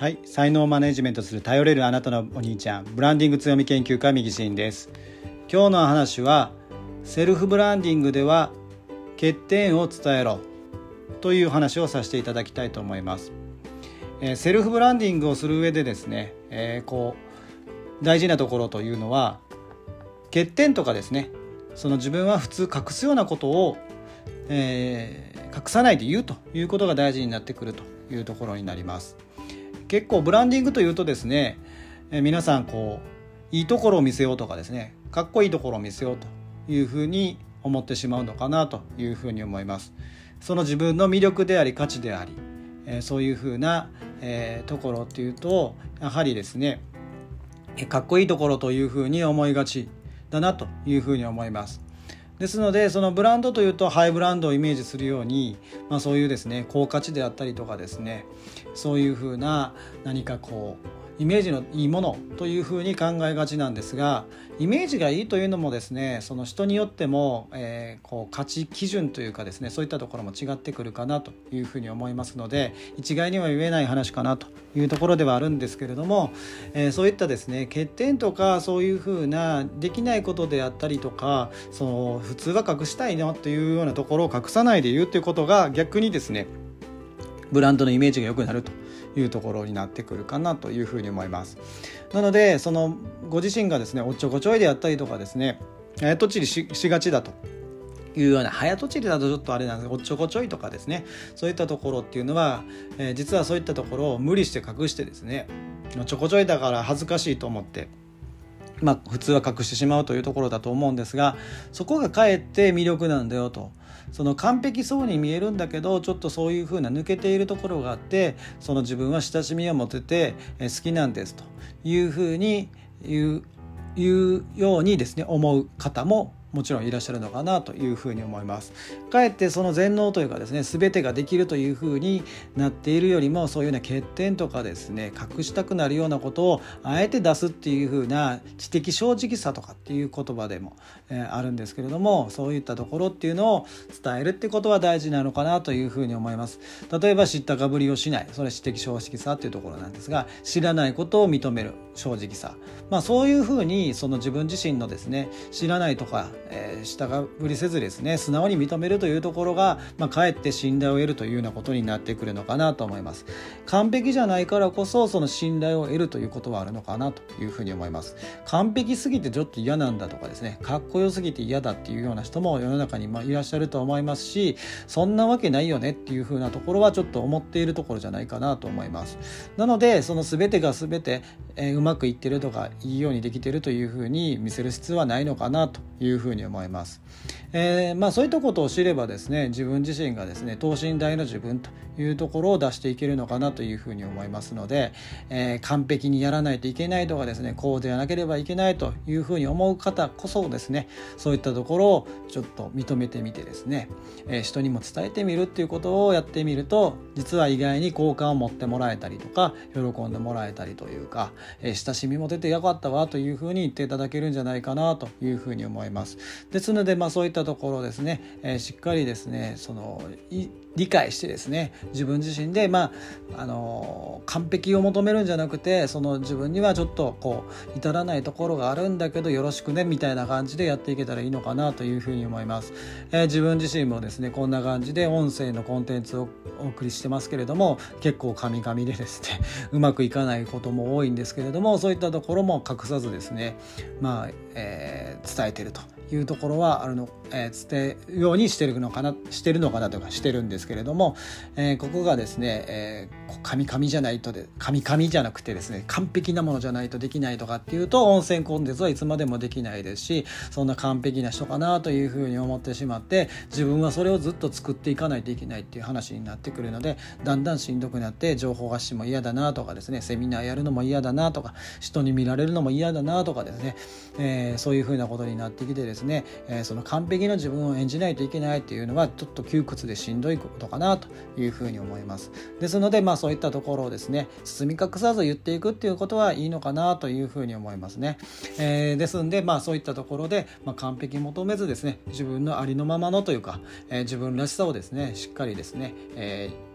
はい。才能マネジメントする頼れるあなたのお兄ちゃん。ブランディング強み研究家右進です。今日の話はセルフブランディングでは欠点を伝えろ。という話をさせていただきたいと思います、えー、セルフブランディングをする上でですね、えー、こう大事なところというのは欠点とかですね。その自分は普通隠すようなことを、えー、隠さないで言うということが大事になってくるというところになります。結構ブランディングというとですね、え皆さんこういいところを見せようとかですねかっこいいところを見せようというふうに思ってしまうのかなというふうに思います。その自分の魅力であり価値であり、えそういうふうな、え、ところっていうとやはりですねかっこいいところというふうに思いがちだなというふうに思います。ですのでそのブランドというとハイブランドをイメージするように、まあ、そういうですね高価値であったりとかですねそういうふうな何かこうイメージのいいものというふうに考えがちなんですがイメージがいいというのもですねその人によっても、えー、こう価値基準というかですねそういったところも違ってくるかなというふうに思いますので一概には言えない話かなというところではあるんですけれども、えー、そういったですね欠点とかそういうふうなできないことであったりとかその普通は隠したいなというようなところを隠さないで言うということが逆にですねブランドのイメージが良くなるというところになってくるかなというふうに思います。なのでそのご自身がですねおっちょこちょいであったりとかですね早とちりししがちだというような早とちりだとちょっとあれなんですがおっちょこちょいとかですねそういったところっていうのは、えー、実はそういったところを無理して隠してですねちょこちょいだから恥ずかしいと思ってまあ、普通は隠してしまうというところだと思うんですがそこがかえって魅力なんだよとその完璧そうに見えるんだけどちょっとそういうふうな抜けているところがあってその自分は親しみを持てて好きなんですというふうに言う言うようにですね思う方ももちろんいらっしゃるのかなというふうに思います。かえってその全能というかですね全てができるというふうになっているよりもそういうような欠点とかですね隠したくなるようなことをあえて出すっていうふうな知的正直さとかっていう言葉でも、えー、あるんですけれどもそういったところっていうのを伝えるってことは大事なのかなというふうに思います。例えば知ったかぶりをしないそれ知的正直さっていうところなんですが知らないことを認める正直さ、まあ、そういうふうにその自分自身のですね知らないとかえー、下振りせずですね素直に認めるというところが、まあ、かえって信頼を得るというようなことになってくるのかなと思います。完璧じゃないからこそその信頼を得るということはあるのかなというふうに思います。完璧すぎてちょっと嫌なんだとかですねかっこよすぎて嫌だっていうような人も世の中にまいらっしゃると思いますしそんなわけないよねっていうふうなところはちょっと思っているところじゃないかなと思います。なのでその全てが全て、えー、うまくいってるとかいいようにできてるというふうに見せる必要はないのかなというふうにに思います。えー、まあ、そういったことを知ればですね自分自身がですね等身大の自分というところを出していけるのかなというふうに思いますので、えー、完璧にやらないといけないとかですねこうではなければいけないというふうに思う方こそですねそういったところをちょっと認めてみてですね、えー、人にも伝えてみるっていうことをやってみると実は意外に好感を持ってもらえたりとか喜んでもらえたりというか、え親しみも出てよかったわというふうに言っていただけるんじゃないかなというふうに思います。ですので、まあ、そういったところですね、えしっかりですねその理解してですね自分自身で、まあ、あの完璧を求めるんじゃなくてその自分にはちょっとこう至らないところがあるんだけどよろしくねみたいな感じでやっていけたらいいのかなというふうに思います、えー、自分自身もですねこんな感じで音声のコンテンツをお送りしてますけれども結構カミカミでですね うまくいかないことも多いんですけれどもそういったところも隠さずですねまあ、えー、伝えてると。いうところはあるの、えー、伝えるようにしてるのかなしてるのかなとかしてるんですけれども、えー、ここがですね、えー、神々じゃないとで神々じゃなくてですね完璧なものじゃないとできないとかっていうと温泉コンテンツはいつまでもできないですしそんな完璧な人かなというふうに思ってしまって自分はそれをずっと作っていかないといけないっていう話になってくるのでだんだんしんどくなって情報発信も嫌だなとかですねセミナーやるのも嫌だなとか人に見られるのも嫌だなとかですね、えー、そういうふうなことになってきてですね、ねえ、その完璧な自分を演じないといけないっていうのはちょっと窮屈でしんどいことかなというふうに思います。ですのでまあそういったところをですね包み隠さず言っていくっていうことはいいのかなというふうに思いますね、えー、ですんでまあそういったところで、まあ、完璧求めずですね自分のありのままのというか、えー、自分らしさをですねしっかりですね、えー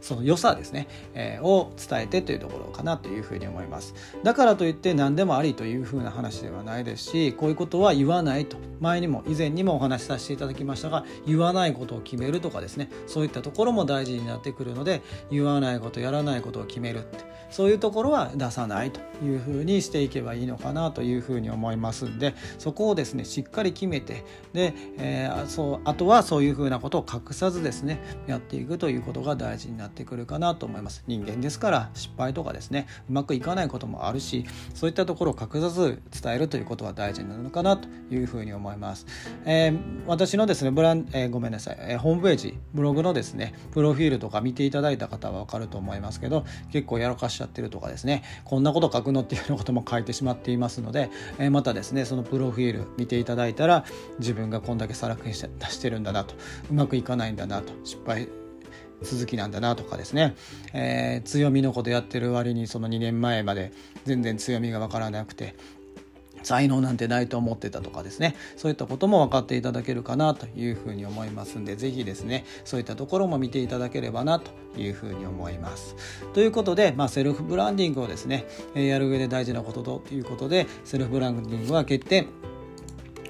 その良さですね、えー、を伝えてというところかなというふうに思います。だからといって何でもありというふうな話ではないですしこういうことは言わないと。前にも以前にもお話しさせていただきましたが言わないことを決めるとかですね。そういったところも大事になってくるので言わないことやらないことを決めるって。そういうところは出さないというふうにしていけばいいのかなというふうに思いますんでそこをですねしっかり決めてで、えー、そうあとはそういうふうなことを隠さずですねやっていくということが大事になってくるかなと思います。人間ですから失敗とかですねうまくいかないこともあるしそういったところを隠さず伝えるということは大事なのかなというふうに思います、えー、私のですねブラン、えー、ごめんなさい、えー、ホームページブログのですねプロフィールとか見ていただいた方は分かると思いますけど結構やらかしちゃってるとかですねこんなこと書くのっていうようなことも書いてしまっていますので、えー、またですねそのプロフィール見ていただいたら自分がこんだけさらくしてるんだなとうまくいかないんだなと失敗続きなんだなとかですね、えー、強みのことやってる割にその2年前まで全然強みが分からなくて才能なんてないと思ってたとかですねそういったことも分かっていただけるかなというふうに思いますんで是非ですねそういったところも見ていただければなというふうに思います。ということで、まあ、セルフブランディングをですねやる上で大事なことということでセルフブランディングは決定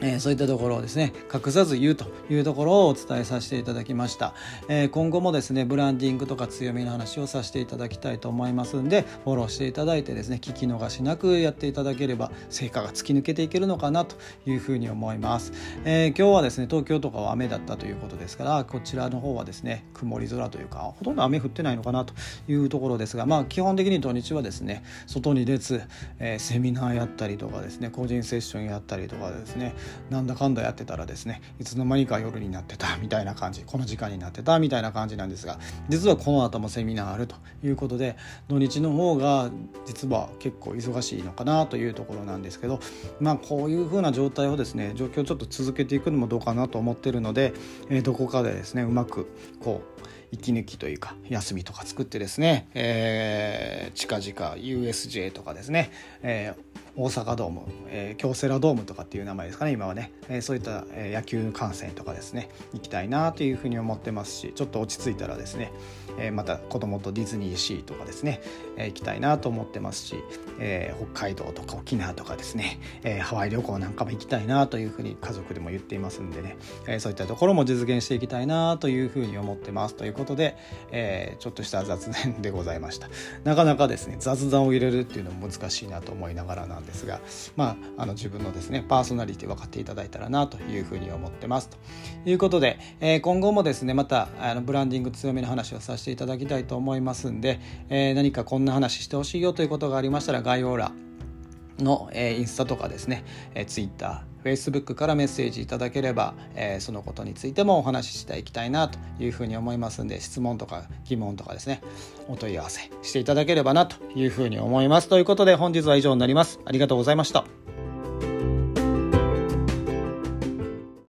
えー、そういったところをですね隠さず言うというところをお伝えさせていただきました、えー、今後もですねブランディングとか強みの話をさせていただきたいと思いますんでフォローしていただいてですね聞き逃しなくやっていただければ成果が突き抜けていけるのかなというふうに思います、えー、今日はですね東京とかは雨だったということですからこちらの方はですね曇り空というかほとんど雨降ってないのかなというところですがまあ基本的に土日はですね外に出ず、えセミナーやったりとかですね個人セッションやったりとかですねなんだかんだやってたらですねいつの間にか夜になってたみたいな感じこの時間になってたみたいな感じなんですが実はこの後もセミナーあるということで土日の方が実は結構忙しいのかなというところなんですけどまあこういう風な状態をですね状況をちょっと続けていくのもどうかなと思ってるので、え、どこかでですねうまくこう息抜きというか休みとか作ってですね、えー、近々 USJ とかですね、えー大阪ドーム、えー、京セラドームとかっていう名前ですかね今はね、えー、そういった、野球観戦とかですね行きたいなというふうに思ってますしちょっと落ち着いたらですね、えー、また子供とディズニーシーとかですね、えー、行きたいなと思ってますし、えー、北海道とか沖縄とかですね、えー、ハワイ旅行なんかも行きたいなというふうに家族でも言っていますんでね、えー、そういったところも実現していきたいなというふうに思ってます。ということで、えー、ちょっとした雑談でございました。なかなかですね雑談を入れるっていうのも難しいなと思いながらなんですが、まあ、あの自分のですねパーソナリティ分かっていただいたらなというふうに思ってます。ということで、えー、今後もですねまたあのブランディング強めの話をさせていただきたいと思いますんで、えー、何かこんな話してほしいよということがありましたら概要欄の、えー、インスタとかですね、えー、ツイッター Facebook からメッセージいただければ、えー、そのことについてもお話ししていきたいなというふうに思いますんで質問とか疑問とかですねお問い合わせしていただければなというふうに思います。ということで本日は以上になります。ありがとうございました。